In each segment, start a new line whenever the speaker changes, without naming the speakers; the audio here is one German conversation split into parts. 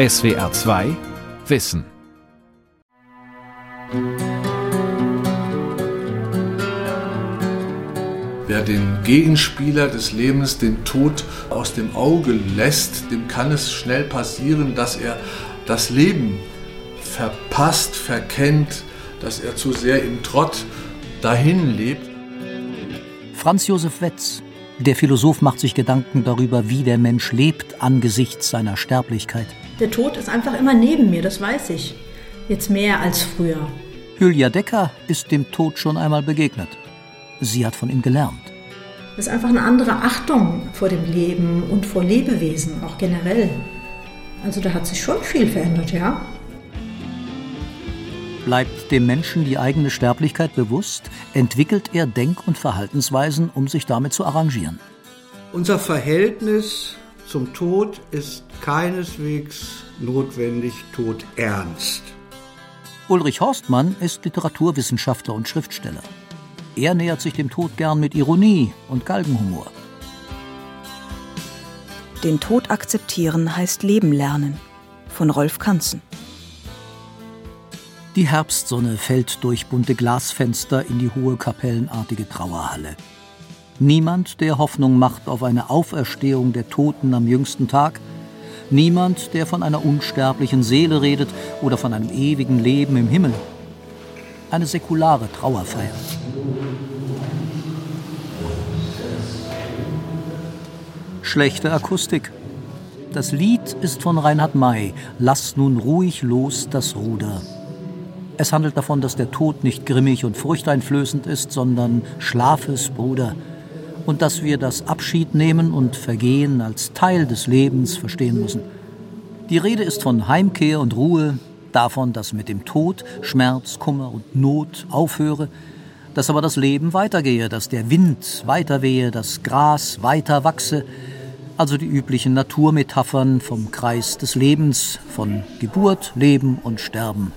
SWR 2 Wissen.
Wer den Gegenspieler des Lebens, den Tod, aus dem Auge lässt, dem kann es schnell passieren, dass er das Leben verpasst, verkennt, dass er zu sehr im Trott dahin lebt.
Franz Josef Wetz, der Philosoph macht sich Gedanken darüber, wie der Mensch lebt angesichts seiner Sterblichkeit.
Der Tod ist einfach immer neben mir, das weiß ich. Jetzt mehr als früher.
Julia Decker ist dem Tod schon einmal begegnet. Sie hat von ihm gelernt.
Das ist einfach eine andere Achtung vor dem Leben und vor Lebewesen, auch generell. Also da hat sich schon viel verändert, ja.
Bleibt dem Menschen die eigene Sterblichkeit bewusst, entwickelt er Denk- und Verhaltensweisen, um sich damit zu arrangieren.
Unser Verhältnis zum Tod ist keineswegs notwendig todernst.
Ulrich Horstmann ist Literaturwissenschaftler und Schriftsteller. Er nähert sich dem Tod gern mit Ironie und Galgenhumor.
Den Tod akzeptieren heißt Leben lernen. Von Rolf Kanzen.
Die Herbstsonne fällt durch bunte Glasfenster in die hohe kapellenartige Trauerhalle. Niemand, der Hoffnung macht auf eine Auferstehung der Toten am jüngsten Tag, niemand, der von einer unsterblichen Seele redet oder von einem ewigen Leben im Himmel. Eine säkulare Trauerfeier. Schlechte Akustik. Das Lied ist von Reinhard May. Lass nun ruhig los das Ruder. Es handelt davon, dass der Tod nicht grimmig und furchteinflößend ist, sondern Schlafes Bruder. Und dass wir das Abschiednehmen und Vergehen als Teil des Lebens verstehen müssen. Die Rede ist von Heimkehr und Ruhe, davon, dass mit dem Tod Schmerz, Kummer und Not aufhöre, dass aber das Leben weitergehe, dass der Wind weiterwehe, das Gras weiter wachse, also die üblichen Naturmetaphern vom Kreis des Lebens, von Geburt, Leben und Sterben.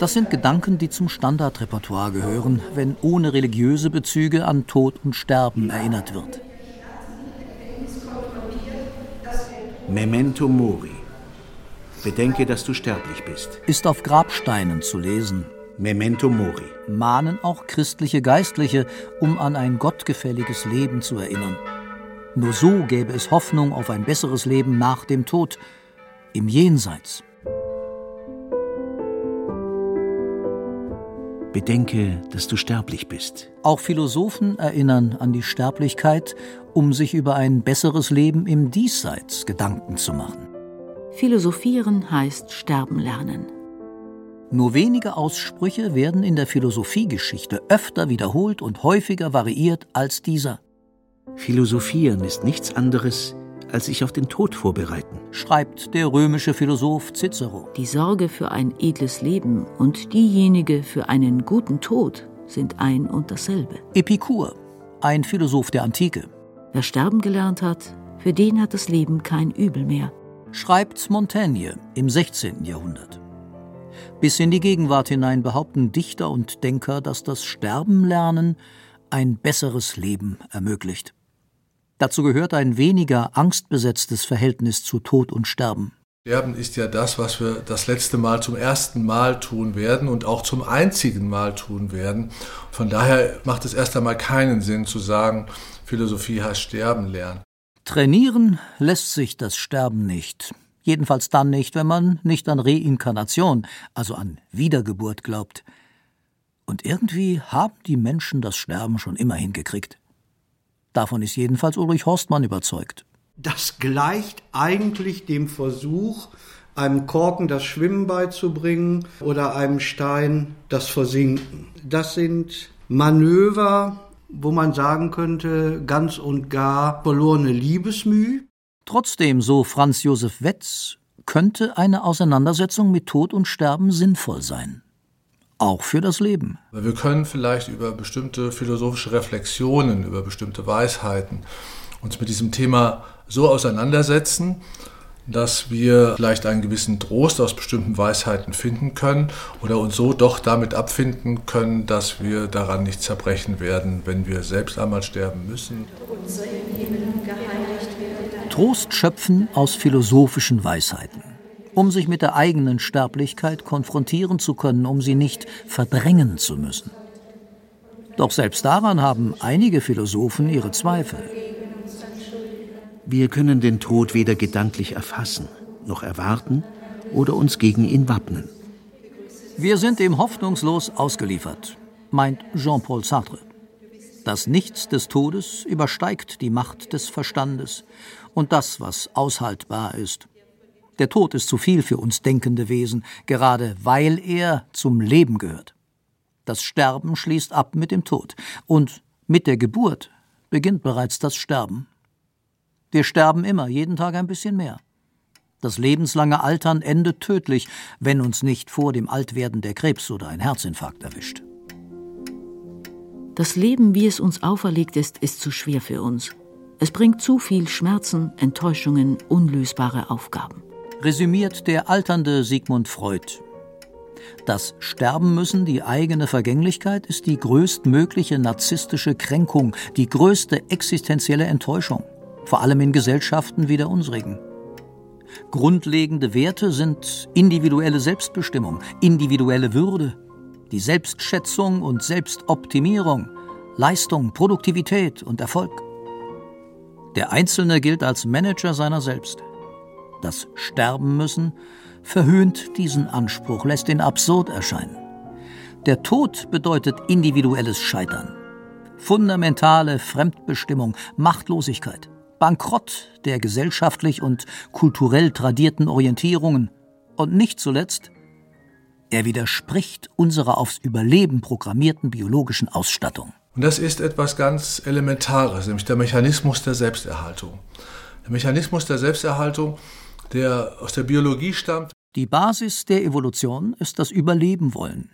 Das sind Gedanken, die zum Standardrepertoire gehören, wenn ohne religiöse Bezüge an Tod und Sterben erinnert wird.
Memento Mori. Bedenke, dass du sterblich bist.
Ist auf Grabsteinen zu lesen.
Memento Mori.
Mahnen auch christliche Geistliche, um an ein gottgefälliges Leben zu erinnern. Nur so gäbe es Hoffnung auf ein besseres Leben nach dem Tod, im Jenseits.
Bedenke, dass du sterblich bist.
Auch Philosophen erinnern an die Sterblichkeit, um sich über ein besseres Leben im Diesseits Gedanken zu machen.
Philosophieren heißt sterben lernen.
Nur wenige Aussprüche werden in der Philosophiegeschichte öfter wiederholt und häufiger variiert als dieser.
Philosophieren ist nichts anderes als sich auf den Tod vorbereiten,
schreibt der römische Philosoph Cicero.
Die Sorge für ein edles Leben und diejenige für einen guten Tod sind ein und dasselbe.
Epikur, ein Philosoph der Antike.
Wer sterben gelernt hat, für den hat das Leben kein Übel mehr,
schreibt Montaigne im 16. Jahrhundert. Bis in die Gegenwart hinein behaupten Dichter und Denker, dass das Sterbenlernen ein besseres Leben ermöglicht. Dazu gehört ein weniger angstbesetztes Verhältnis zu Tod und Sterben.
Sterben ist ja das, was wir das letzte Mal zum ersten Mal tun werden und auch zum einzigen Mal tun werden. Von daher macht es erst einmal keinen Sinn zu sagen, Philosophie heißt Sterben lernen.
Trainieren lässt sich das Sterben nicht. Jedenfalls dann nicht, wenn man nicht an Reinkarnation, also an Wiedergeburt glaubt. Und irgendwie haben die Menschen das Sterben schon immer hingekriegt. Davon ist jedenfalls Ulrich Horstmann überzeugt.
Das gleicht eigentlich dem Versuch, einem Korken das Schwimmen beizubringen oder einem Stein das Versinken. Das sind Manöver, wo man sagen könnte, ganz und gar verlorene Liebesmüh.
Trotzdem, so Franz Josef Wetz, könnte eine Auseinandersetzung mit Tod und Sterben sinnvoll sein auch für das Leben.
Wir können vielleicht über bestimmte philosophische Reflexionen, über bestimmte Weisheiten uns mit diesem Thema so auseinandersetzen, dass wir vielleicht einen gewissen Trost aus bestimmten Weisheiten finden können oder uns so doch damit abfinden können, dass wir daran nicht zerbrechen werden, wenn wir selbst einmal sterben müssen.
Trost schöpfen aus philosophischen Weisheiten, um sich mit der eigenen Sterblichkeit konfrontieren zu können, um sie nicht verdrängen zu müssen. Doch selbst daran haben einige Philosophen ihre Zweifel.
Wir können den Tod weder gedanklich erfassen, noch erwarten oder uns gegen ihn wappnen.
Wir sind ihm hoffnungslos ausgeliefert, meint Jean-Paul Sartre. Das Nichts des Todes übersteigt die Macht des Verstandes und das, was aushaltbar ist. Der Tod ist zu viel für uns denkende Wesen, gerade weil er zum Leben gehört. Das Sterben schließt ab mit dem Tod, und mit der Geburt beginnt bereits das Sterben. Wir sterben immer, jeden Tag ein bisschen mehr. Das lebenslange Altern endet tödlich, wenn uns nicht vor dem Altwerden der Krebs oder ein Herzinfarkt erwischt.
Das Leben, wie es uns auferlegt ist, ist zu schwer für uns. Es bringt zu viel Schmerzen, Enttäuschungen, unlösbare Aufgaben.
Resümiert der alternde Sigmund Freud. Das Sterben müssen, die eigene Vergänglichkeit, ist die größtmögliche narzisstische Kränkung, die größte existenzielle Enttäuschung vor allem in Gesellschaften wie der unsrigen. Grundlegende Werte sind individuelle Selbstbestimmung, individuelle Würde, die Selbstschätzung und Selbstoptimierung, Leistung, Produktivität und Erfolg. Der Einzelne gilt als Manager seiner selbst. Das Sterben müssen verhöhnt diesen Anspruch, lässt ihn absurd erscheinen. Der Tod bedeutet individuelles Scheitern, fundamentale Fremdbestimmung, Machtlosigkeit. Bankrott der gesellschaftlich und kulturell tradierten Orientierungen und nicht zuletzt, er widerspricht unserer aufs Überleben programmierten biologischen Ausstattung.
Und das ist etwas ganz Elementares, nämlich der Mechanismus der Selbsterhaltung. Der Mechanismus der Selbsterhaltung, der aus der Biologie stammt.
Die Basis der Evolution ist das Überleben wollen.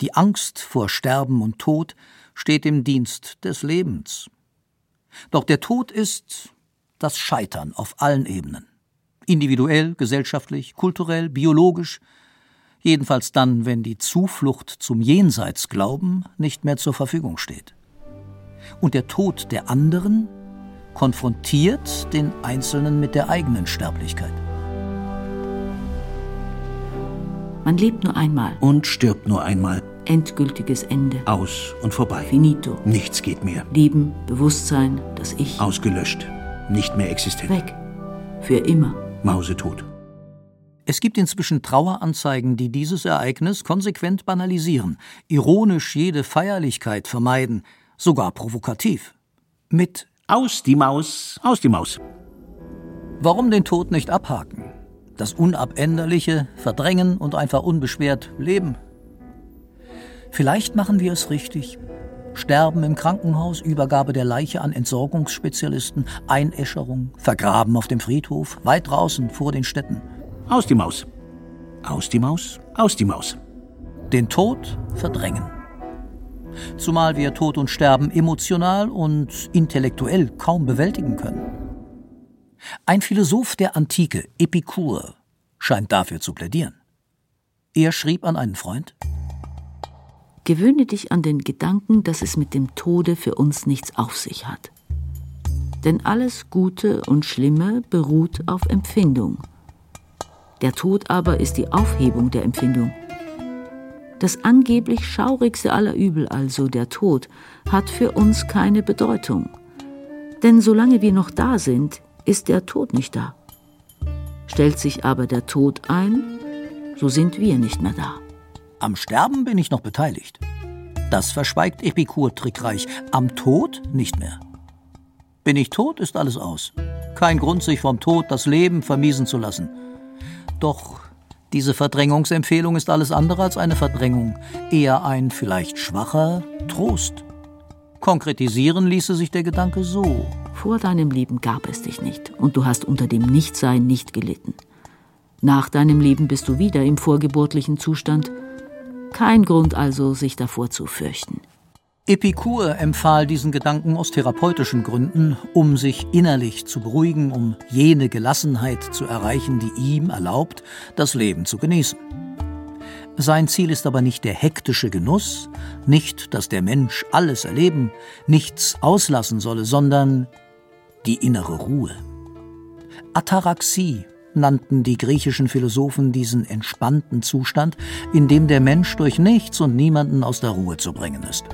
Die Angst vor Sterben und Tod steht im Dienst des Lebens. Doch der Tod ist, das Scheitern auf allen Ebenen. Individuell, gesellschaftlich, kulturell, biologisch, jedenfalls dann, wenn die Zuflucht zum Jenseitsglauben nicht mehr zur Verfügung steht. Und der Tod der anderen konfrontiert den Einzelnen mit der eigenen Sterblichkeit.
Man lebt nur einmal.
Und stirbt nur einmal.
Endgültiges Ende.
Aus und vorbei.
Finito.
Nichts geht mehr.
Leben, Bewusstsein, das Ich.
Ausgelöscht nicht mehr existent.
Weg. Für immer.
Mausetot.
Es gibt inzwischen Traueranzeigen, die dieses Ereignis konsequent banalisieren, ironisch jede Feierlichkeit vermeiden, sogar provokativ. Mit
Aus die Maus, aus die Maus.
Warum den Tod nicht abhaken? Das Unabänderliche verdrängen und einfach unbeschwert leben? Vielleicht machen wir es richtig. Sterben im Krankenhaus, Übergabe der Leiche an Entsorgungsspezialisten, Einäscherung, Vergraben auf dem Friedhof, weit draußen vor den Städten.
Aus die Maus. Aus die Maus, aus die Maus.
Den Tod verdrängen. Zumal wir Tod und Sterben emotional und intellektuell kaum bewältigen können. Ein Philosoph der Antike, Epikur, scheint dafür zu plädieren. Er schrieb an einen Freund,
Gewöhne dich an den Gedanken, dass es mit dem Tode für uns nichts auf sich hat. Denn alles Gute und Schlimme beruht auf Empfindung. Der Tod aber ist die Aufhebung der Empfindung. Das angeblich schaurigste aller Übel, also der Tod, hat für uns keine Bedeutung. Denn solange wir noch da sind, ist der Tod nicht da. Stellt sich aber der Tod ein, so sind wir nicht mehr da.
Am Sterben bin ich noch beteiligt. Das verschweigt Epikur trickreich. Am Tod nicht mehr. Bin ich tot, ist alles aus. Kein Grund, sich vom Tod das Leben vermiesen zu lassen. Doch diese Verdrängungsempfehlung ist alles andere als eine Verdrängung, eher ein vielleicht schwacher Trost. Konkretisieren ließe sich der Gedanke so.
Vor deinem Leben gab es dich nicht und du hast unter dem Nichtsein nicht gelitten. Nach deinem Leben bist du wieder im vorgeburtlichen Zustand kein Grund also, sich davor zu fürchten.
Epikur empfahl diesen Gedanken aus therapeutischen Gründen, um sich innerlich zu beruhigen, um jene Gelassenheit zu erreichen, die ihm erlaubt, das Leben zu genießen. Sein Ziel ist aber nicht der hektische Genuss, nicht, dass der Mensch alles erleben, nichts auslassen solle, sondern die innere Ruhe. Ataraxie nannten die griechischen Philosophen diesen entspannten Zustand, in dem der Mensch durch nichts und niemanden aus der Ruhe zu bringen ist.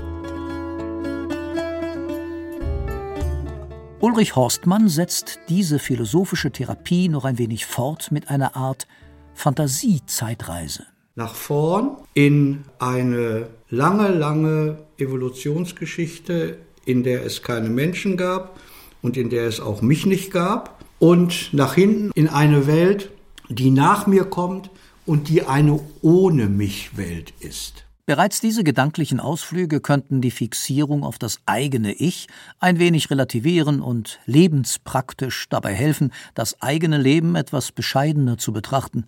Ulrich Horstmann setzt diese philosophische Therapie noch ein wenig fort mit einer Art Fantasiezeitreise.
Nach vorn in eine lange, lange Evolutionsgeschichte, in der es keine Menschen gab und in der es auch mich nicht gab. Und nach hinten in eine Welt, die nach mir kommt und die eine ohne mich Welt ist.
Bereits diese gedanklichen Ausflüge könnten die Fixierung auf das eigene Ich ein wenig relativieren und lebenspraktisch dabei helfen, das eigene Leben etwas bescheidener zu betrachten.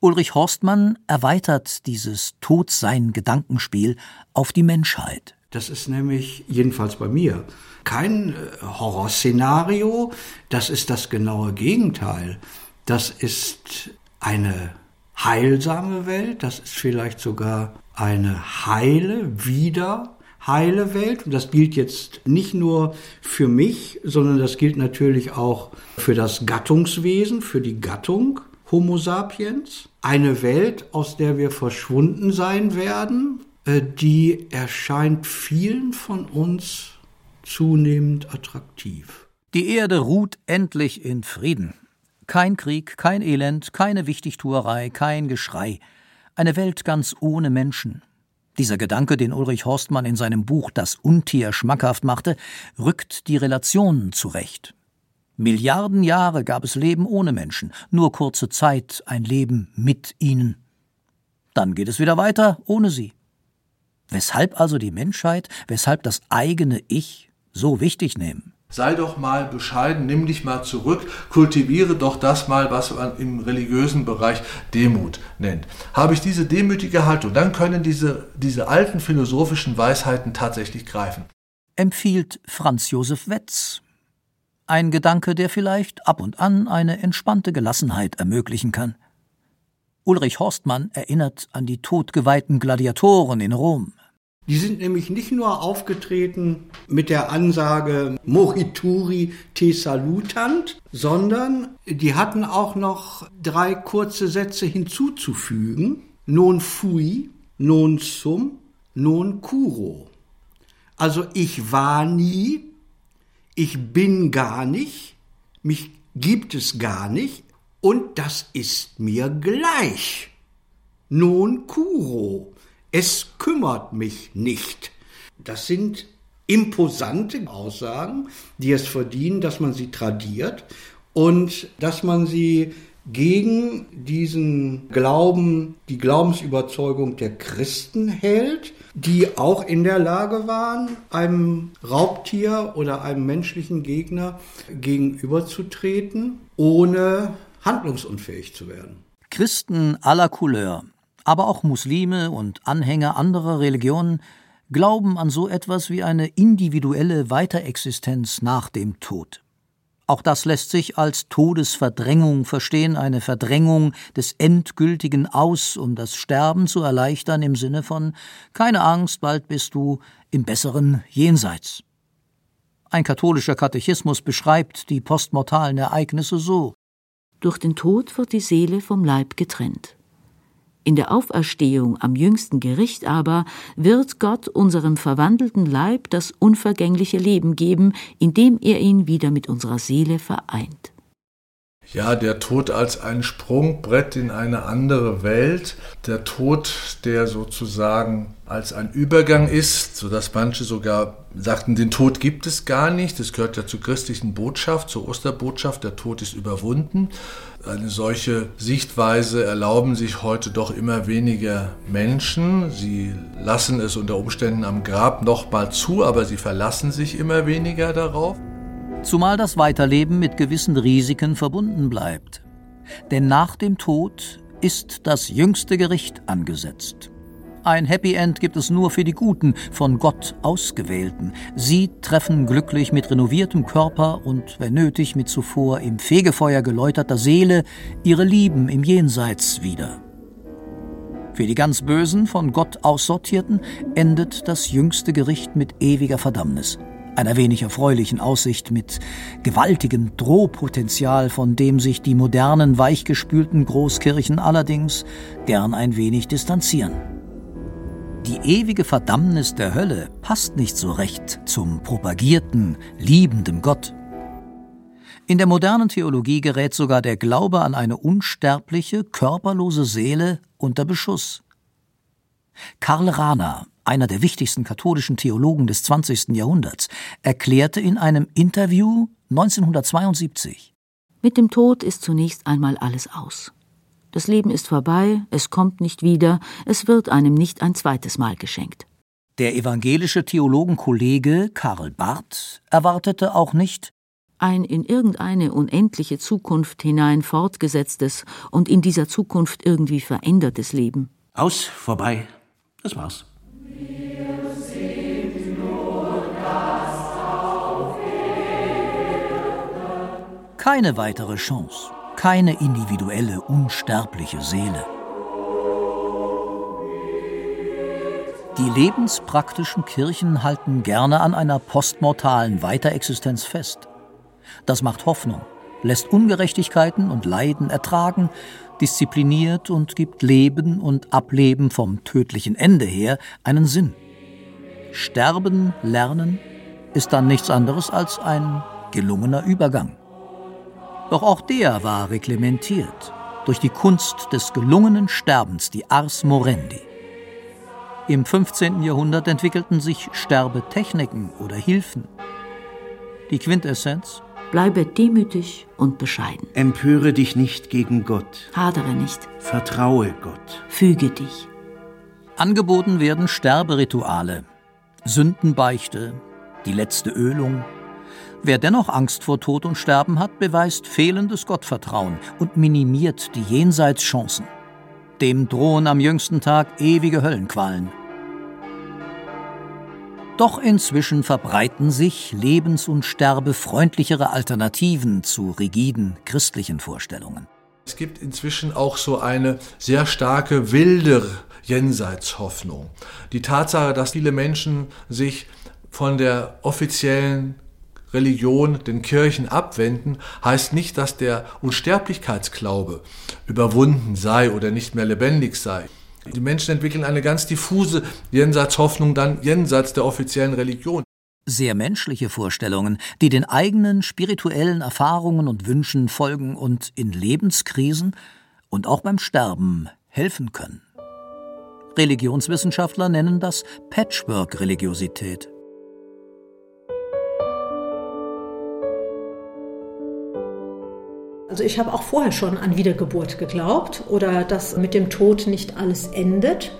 Ulrich Horstmann erweitert dieses Todsein-Gedankenspiel auf die Menschheit.
Das ist nämlich, jedenfalls bei mir, kein äh, Horrorszenario, das ist das genaue Gegenteil. Das ist eine heilsame Welt, das ist vielleicht sogar eine heile, wieder heile Welt. Und das gilt jetzt nicht nur für mich, sondern das gilt natürlich auch für das Gattungswesen, für die Gattung Homo sapiens. Eine Welt, aus der wir verschwunden sein werden, die erscheint vielen von uns zunehmend attraktiv.
Die Erde ruht endlich in Frieden. Kein Krieg, kein Elend, keine Wichtigtuerei, kein Geschrei. Eine Welt ganz ohne Menschen. Dieser Gedanke, den Ulrich Horstmann in seinem Buch Das Untier schmackhaft machte, rückt die Relationen zurecht. Milliarden Jahre gab es Leben ohne Menschen, nur kurze Zeit ein Leben mit ihnen. Dann geht es wieder weiter ohne sie. Weshalb also die Menschheit, weshalb das eigene Ich so wichtig nehmen?
Sei doch mal bescheiden, nimm dich mal zurück, kultiviere doch das mal, was man im religiösen Bereich Demut nennt. Habe ich diese demütige Haltung, dann können diese, diese alten philosophischen Weisheiten tatsächlich greifen.
Empfiehlt Franz Josef Wetz. Ein Gedanke, der vielleicht ab und an eine entspannte Gelassenheit ermöglichen kann. Ulrich Horstmann erinnert an die todgeweihten Gladiatoren in Rom.
Die sind nämlich nicht nur aufgetreten mit der Ansage Morituri te salutant, sondern die hatten auch noch drei kurze Sätze hinzuzufügen. Non fui, non sum, non curo. Also ich war nie, ich bin gar nicht, mich gibt es gar nicht und das ist mir gleich. Non curo. Es kümmert mich nicht. Das sind imposante Aussagen, die es verdienen, dass man sie tradiert und dass man sie gegen diesen Glauben, die Glaubensüberzeugung der Christen hält, die auch in der Lage waren, einem Raubtier oder einem menschlichen Gegner gegenüberzutreten, ohne handlungsunfähig zu werden.
Christen aller Couleur aber auch Muslime und Anhänger anderer Religionen glauben an so etwas wie eine individuelle Weiterexistenz nach dem Tod. Auch das lässt sich als Todesverdrängung verstehen, eine Verdrängung des endgültigen Aus, um das Sterben zu erleichtern im Sinne von keine Angst, bald bist du im besseren Jenseits. Ein katholischer Katechismus beschreibt die postmortalen Ereignisse so
Durch den Tod wird die Seele vom Leib getrennt. In der Auferstehung am jüngsten Gericht aber wird Gott unserem verwandelten Leib das unvergängliche Leben geben, indem er ihn wieder mit unserer Seele vereint.
Ja, der Tod als ein Sprungbrett in eine andere Welt, der Tod, der sozusagen als ein Übergang ist, sodass manche sogar sagten, den Tod gibt es gar nicht, das gehört ja zur christlichen Botschaft, zur Osterbotschaft, der Tod ist überwunden. Eine solche Sichtweise erlauben sich heute doch immer weniger Menschen. Sie lassen es unter Umständen am Grab noch mal zu, aber sie verlassen sich immer weniger darauf
zumal das Weiterleben mit gewissen Risiken verbunden bleibt. Denn nach dem Tod ist das jüngste Gericht angesetzt. Ein Happy End gibt es nur für die Guten, von Gott Ausgewählten. Sie treffen glücklich mit renoviertem Körper und, wenn nötig, mit zuvor im Fegefeuer geläuterter Seele ihre Lieben im Jenseits wieder. Für die ganz Bösen, von Gott aussortierten, endet das jüngste Gericht mit ewiger Verdammnis. Einer wenig erfreulichen Aussicht mit gewaltigem Drohpotenzial, von dem sich die modernen, weichgespülten Großkirchen allerdings gern ein wenig distanzieren. Die ewige Verdammnis der Hölle passt nicht so recht zum propagierten, liebenden Gott. In der modernen Theologie gerät sogar der Glaube an eine unsterbliche, körperlose Seele unter Beschuss. Karl Rahner, einer der wichtigsten katholischen Theologen des 20. Jahrhunderts, erklärte in einem Interview 1972
Mit dem Tod ist zunächst einmal alles aus. Das Leben ist vorbei, es kommt nicht wieder, es wird einem nicht ein zweites Mal geschenkt.
Der evangelische Theologenkollege Karl Barth erwartete auch nicht
ein in irgendeine unendliche Zukunft hinein fortgesetztes und in dieser Zukunft irgendwie verändertes Leben.
Aus, vorbei, das war's.
Keine weitere Chance keine individuelle, unsterbliche Seele. Die lebenspraktischen Kirchen halten gerne an einer postmortalen Weiterexistenz fest. Das macht Hoffnung, lässt Ungerechtigkeiten und Leiden ertragen, diszipliniert und gibt Leben und Ableben vom tödlichen Ende her einen Sinn. Sterben lernen ist dann nichts anderes als ein gelungener Übergang. Doch auch der war reglementiert durch die Kunst des gelungenen Sterbens, die Ars Morendi. Im 15. Jahrhundert entwickelten sich Sterbetechniken oder Hilfen. Die Quintessenz?
Bleibe demütig und bescheiden.
Empöre dich nicht gegen Gott.
Hadere nicht.
Vertraue Gott.
Füge dich.
Angeboten werden Sterberituale, Sündenbeichte, die letzte Ölung, Wer dennoch Angst vor Tod und Sterben hat, beweist fehlendes Gottvertrauen und minimiert die Jenseitschancen. Dem drohen am jüngsten Tag ewige Höllenqualen. Doch inzwischen verbreiten sich lebens- und sterbefreundlichere Alternativen zu rigiden christlichen Vorstellungen.
Es gibt inzwischen auch so eine sehr starke wilde Jenseitshoffnung. Die Tatsache, dass viele Menschen sich von der offiziellen Religion, den Kirchen abwenden, heißt nicht, dass der Unsterblichkeitsglaube überwunden sei oder nicht mehr lebendig sei. Die Menschen entwickeln eine ganz diffuse Jenseitshoffnung dann jenseits der offiziellen Religion.
Sehr menschliche Vorstellungen, die den eigenen spirituellen Erfahrungen und Wünschen folgen und in Lebenskrisen und auch beim Sterben helfen können. Religionswissenschaftler nennen das Patchwork-Religiosität.
Also ich habe auch vorher schon an Wiedergeburt geglaubt oder dass mit dem Tod nicht alles endet,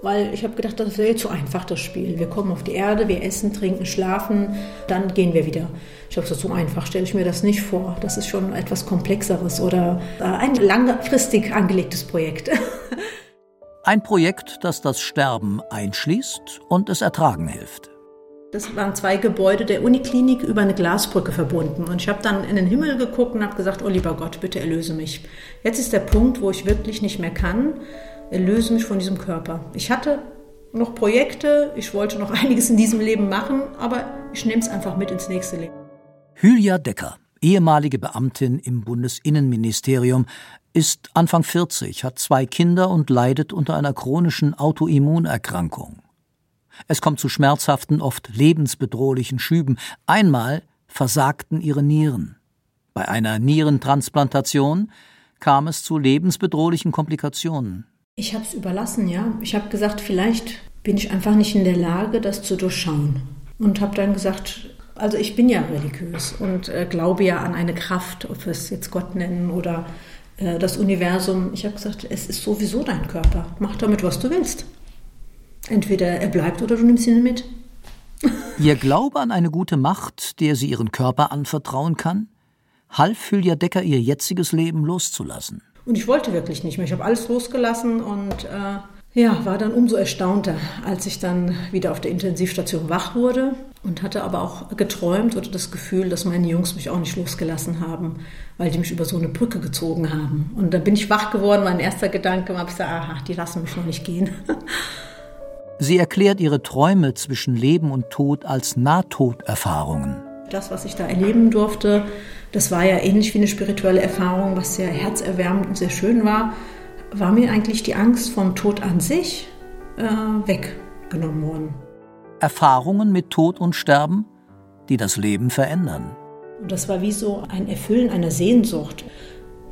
weil ich habe gedacht, das wäre zu einfach das Spiel. Wir kommen auf die Erde, wir essen, trinken, schlafen, dann gehen wir wieder. Ich habe gesagt, so einfach stelle ich mir das nicht vor. Das ist schon etwas komplexeres oder ein langfristig angelegtes Projekt.
Ein Projekt, das das Sterben einschließt und es ertragen hilft.
Das waren zwei Gebäude der Uniklinik über eine Glasbrücke verbunden. Und ich habe dann in den Himmel geguckt und habe gesagt, oh lieber Gott, bitte erlöse mich. Jetzt ist der Punkt, wo ich wirklich nicht mehr kann. Erlöse mich von diesem Körper. Ich hatte noch Projekte, ich wollte noch einiges in diesem Leben machen, aber ich nehme es einfach mit ins nächste Leben.
Hülya Decker, ehemalige Beamtin im Bundesinnenministerium, ist Anfang 40, hat zwei Kinder und leidet unter einer chronischen Autoimmunerkrankung. Es kommt zu schmerzhaften, oft lebensbedrohlichen Schüben. Einmal versagten ihre Nieren. Bei einer Nierentransplantation kam es zu lebensbedrohlichen Komplikationen.
Ich habe es überlassen, ja. Ich habe gesagt, vielleicht bin ich einfach nicht in der Lage, das zu durchschauen. Und habe dann gesagt, also ich bin ja religiös und äh, glaube ja an eine Kraft, ob wir es jetzt Gott nennen oder äh, das Universum. Ich habe gesagt, es ist sowieso dein Körper. Mach damit, was du willst. Entweder er bleibt oder du nimmst ihn mit.
Ihr Glaube an eine gute Macht, der sie ihren Körper anvertrauen kann, half Hülya Decker ihr jetziges Leben loszulassen.
Und ich wollte wirklich nicht mehr. Ich habe alles losgelassen und äh, Ja, war dann umso erstaunter, als ich dann wieder auf der Intensivstation wach wurde und hatte aber auch geträumt oder das Gefühl, dass meine Jungs mich auch nicht losgelassen haben, weil die mich über so eine Brücke gezogen haben. Und dann bin ich wach geworden, mein erster Gedanke war, ich gesagt, aha, die lassen mich noch nicht gehen.
Sie erklärt ihre Träume zwischen Leben und Tod als Nahtoderfahrungen.
Das, was ich da erleben durfte, das war ja ähnlich wie eine spirituelle Erfahrung, was sehr herzerwärmend und sehr schön war war mir eigentlich die Angst vom Tod an sich äh, weggenommen worden.
Erfahrungen mit Tod und Sterben, die das Leben verändern.
Und das war wie so ein Erfüllen einer Sehnsucht.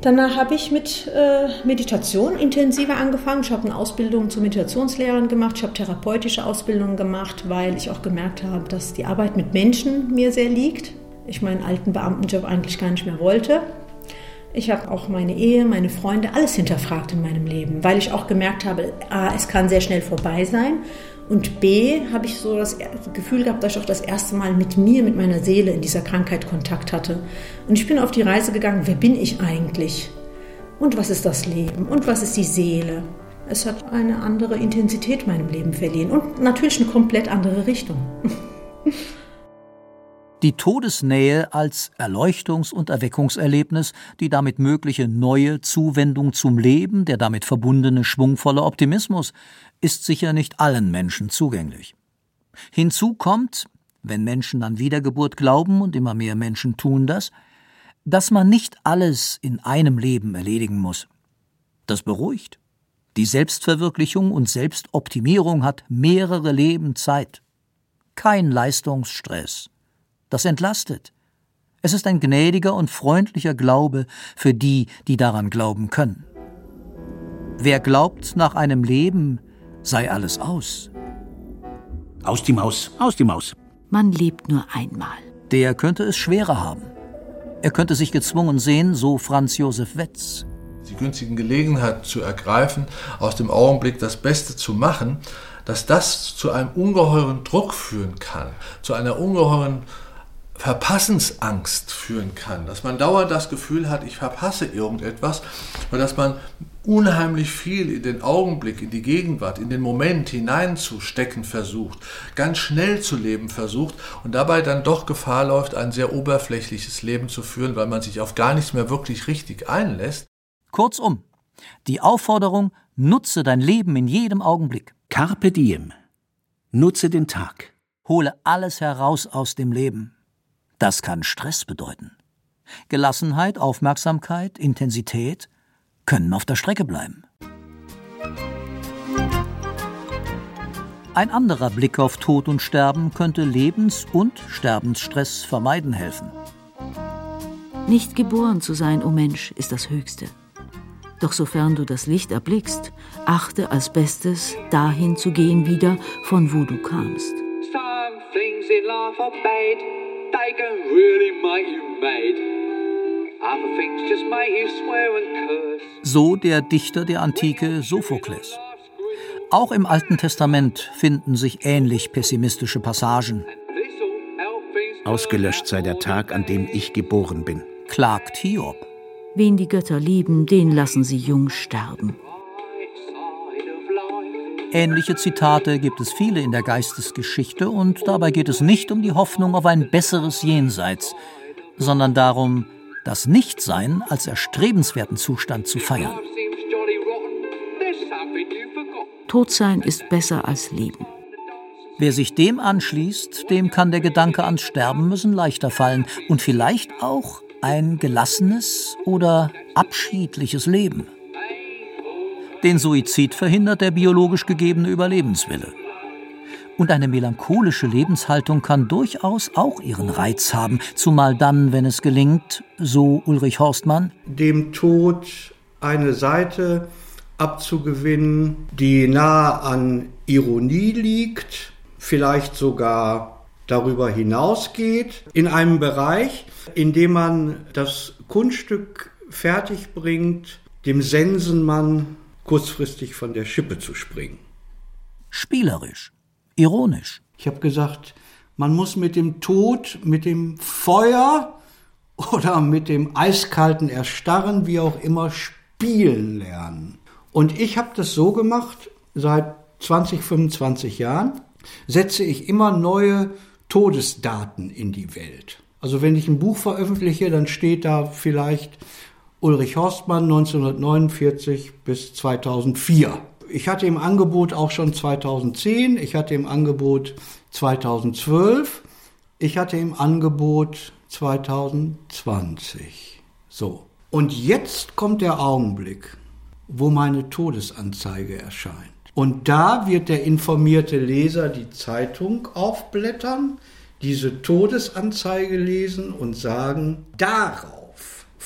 Danach habe ich mit äh, Meditation intensiver angefangen. Ich habe eine Ausbildung zur Meditationslehrerin gemacht. Ich habe therapeutische Ausbildungen gemacht, weil ich auch gemerkt habe, dass die Arbeit mit Menschen mir sehr liegt. Ich meinen alten Beamtenjob eigentlich gar nicht mehr wollte. Ich habe auch meine Ehe, meine Freunde, alles hinterfragt in meinem Leben, weil ich auch gemerkt habe, A, es kann sehr schnell vorbei sein und B, habe ich so das Gefühl gehabt, dass ich auch das erste Mal mit mir, mit meiner Seele in dieser Krankheit Kontakt hatte. Und ich bin auf die Reise gegangen, wer bin ich eigentlich? Und was ist das Leben? Und was ist die Seele? Es hat eine andere Intensität meinem Leben verliehen und natürlich eine komplett andere Richtung.
die Todesnähe als Erleuchtungs- und Erweckungserlebnis, die damit mögliche neue Zuwendung zum Leben, der damit verbundene schwungvolle Optimismus, ist sicher nicht allen Menschen zugänglich. Hinzu kommt, wenn Menschen an Wiedergeburt glauben, und immer mehr Menschen tun das, dass man nicht alles in einem Leben erledigen muss. Das beruhigt. Die Selbstverwirklichung und Selbstoptimierung hat mehrere Leben Zeit. Kein Leistungsstress, das entlastet. Es ist ein gnädiger und freundlicher Glaube für die, die daran glauben können. Wer glaubt, nach einem Leben sei alles aus.
Aus die Maus, aus die Maus.
Man lebt nur einmal.
Der könnte es schwerer haben. Er könnte sich gezwungen sehen, so Franz Josef Wetz.
Die günstigen Gelegenheiten zu ergreifen, aus dem Augenblick das Beste zu machen, dass das zu einem ungeheuren Druck führen kann, zu einer ungeheuren Verpassensangst führen kann, dass man dauernd das Gefühl hat, ich verpasse irgendetwas und dass man unheimlich viel in den Augenblick, in die Gegenwart, in den Moment hineinzustecken versucht, ganz schnell zu leben versucht und dabei dann doch Gefahr läuft, ein sehr oberflächliches Leben zu führen, weil man sich auf gar nichts mehr wirklich richtig einlässt.
Kurzum, die Aufforderung, nutze dein Leben in jedem Augenblick.
Carpe diem. Nutze den Tag.
Hole alles heraus aus dem Leben. Das kann Stress bedeuten. Gelassenheit, Aufmerksamkeit, Intensität können auf der Strecke bleiben. Ein anderer Blick auf Tod und Sterben könnte Lebens- und Sterbensstress vermeiden helfen.
Nicht geboren zu sein, o oh Mensch, ist das Höchste. Doch sofern du das Licht erblickst, achte als Bestes, dahin zu gehen wieder, von wo du kamst. Some things in life are bad they can really make you mad. Other things just make you swear and curse.
So der Dichter der Antike Sophokles. Auch im Alten Testament finden sich ähnlich pessimistische Passagen.
Ausgelöscht sei der Tag, an dem ich geboren bin,
klagt Hiob.
Wen die Götter lieben, den lassen sie jung sterben.
Ähnliche Zitate gibt es viele in der Geistesgeschichte und dabei geht es nicht um die Hoffnung auf ein besseres Jenseits, sondern darum, das Nichtsein als erstrebenswerten Zustand zu feiern.
Todsein ist besser als Leben.
Wer sich dem anschließt, dem kann der Gedanke ans Sterben müssen leichter fallen und vielleicht auch ein gelassenes oder abschiedliches Leben. Den Suizid verhindert der biologisch gegebene Überlebenswille. Und eine melancholische Lebenshaltung kann durchaus auch ihren Reiz haben, zumal dann, wenn es gelingt, so Ulrich Horstmann,
dem Tod eine Seite abzugewinnen, die nahe an Ironie liegt, vielleicht sogar darüber hinausgeht, in einem Bereich, in dem man das Kunststück fertig bringt, dem Sensenmann kurzfristig von der Schippe zu springen.
Spielerisch, ironisch.
Ich habe gesagt, man muss mit dem Tod, mit dem Feuer oder mit dem eiskalten Erstarren, wie auch immer, spielen lernen. Und ich habe das so gemacht, seit 20, 25 Jahren setze ich immer neue Todesdaten in die Welt. Also wenn ich ein Buch veröffentliche, dann steht da vielleicht Ulrich Horstmann 1949 bis 2004. Ich hatte im Angebot auch schon 2010, ich hatte im Angebot 2012, ich hatte im Angebot 2020. So. Und jetzt kommt der Augenblick, wo meine Todesanzeige erscheint. Und da wird der informierte Leser die Zeitung aufblättern, diese Todesanzeige lesen und sagen, darauf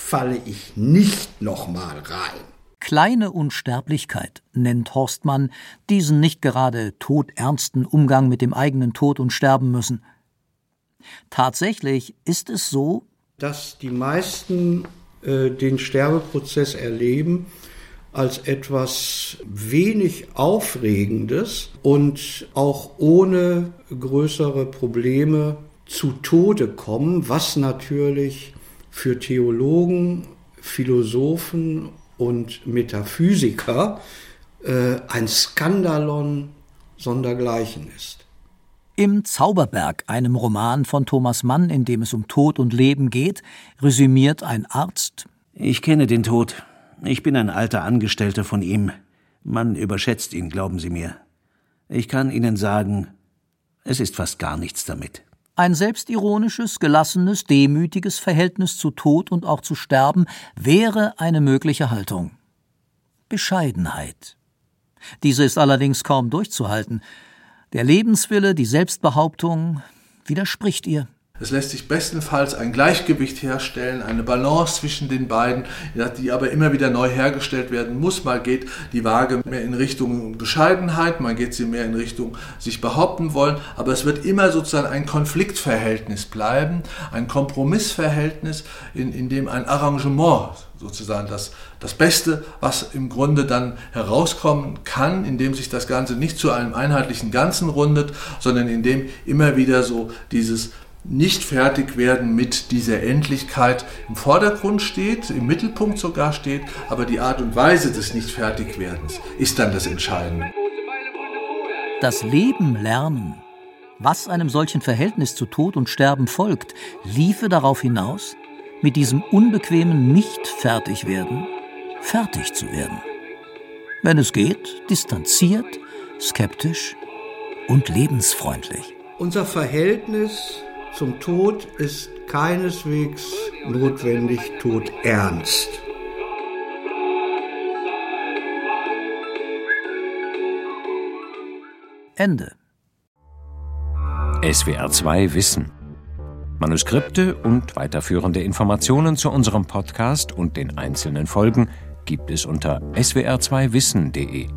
falle ich nicht nochmal rein.
Kleine Unsterblichkeit nennt Horstmann diesen nicht gerade todernsten Umgang mit dem eigenen Tod und Sterben müssen. Tatsächlich ist es so,
dass die meisten äh, den Sterbeprozess erleben als etwas wenig Aufregendes und auch ohne größere Probleme zu Tode kommen, was natürlich für Theologen, Philosophen und Metaphysiker äh, ein Skandalon sondergleichen ist.
Im Zauberberg, einem Roman von Thomas Mann, in dem es um Tod und Leben geht, resümiert ein Arzt
Ich kenne den Tod. Ich bin ein alter Angestellter von ihm. Man überschätzt ihn, glauben Sie mir. Ich kann Ihnen sagen, es ist fast gar nichts damit.
Ein selbstironisches, gelassenes, demütiges Verhältnis zu Tod und auch zu Sterben wäre eine mögliche Haltung. Bescheidenheit. Diese ist allerdings kaum durchzuhalten. Der Lebenswille, die Selbstbehauptung widerspricht ihr.
Es lässt sich bestenfalls ein Gleichgewicht herstellen, eine Balance zwischen den beiden, die aber immer wieder neu hergestellt werden muss. Mal geht die Waage mehr in Richtung Bescheidenheit, mal geht sie mehr in Richtung sich behaupten wollen, aber es wird immer sozusagen ein Konfliktverhältnis bleiben, ein Kompromissverhältnis, in, in dem ein Arrangement sozusagen das, das Beste, was im Grunde dann herauskommen kann, indem sich das Ganze nicht zu einem einheitlichen Ganzen rundet, sondern indem immer wieder so dieses nicht fertig werden mit dieser Endlichkeit im Vordergrund steht, im Mittelpunkt sogar steht, aber die Art und Weise des Nicht-Fertigwerdens ist dann das Entscheidende.
Das Leben lernen, was einem solchen Verhältnis zu Tod und Sterben folgt, liefe darauf hinaus, mit diesem unbequemen Nicht-Fertigwerden fertig zu werden. Wenn es geht, distanziert, skeptisch und lebensfreundlich.
Unser Verhältnis zum Tod ist keineswegs notwendig todernst.
Ende.
SWR 2 Wissen. Manuskripte und weiterführende Informationen zu unserem Podcast und den einzelnen Folgen gibt es unter swr2wissen.de.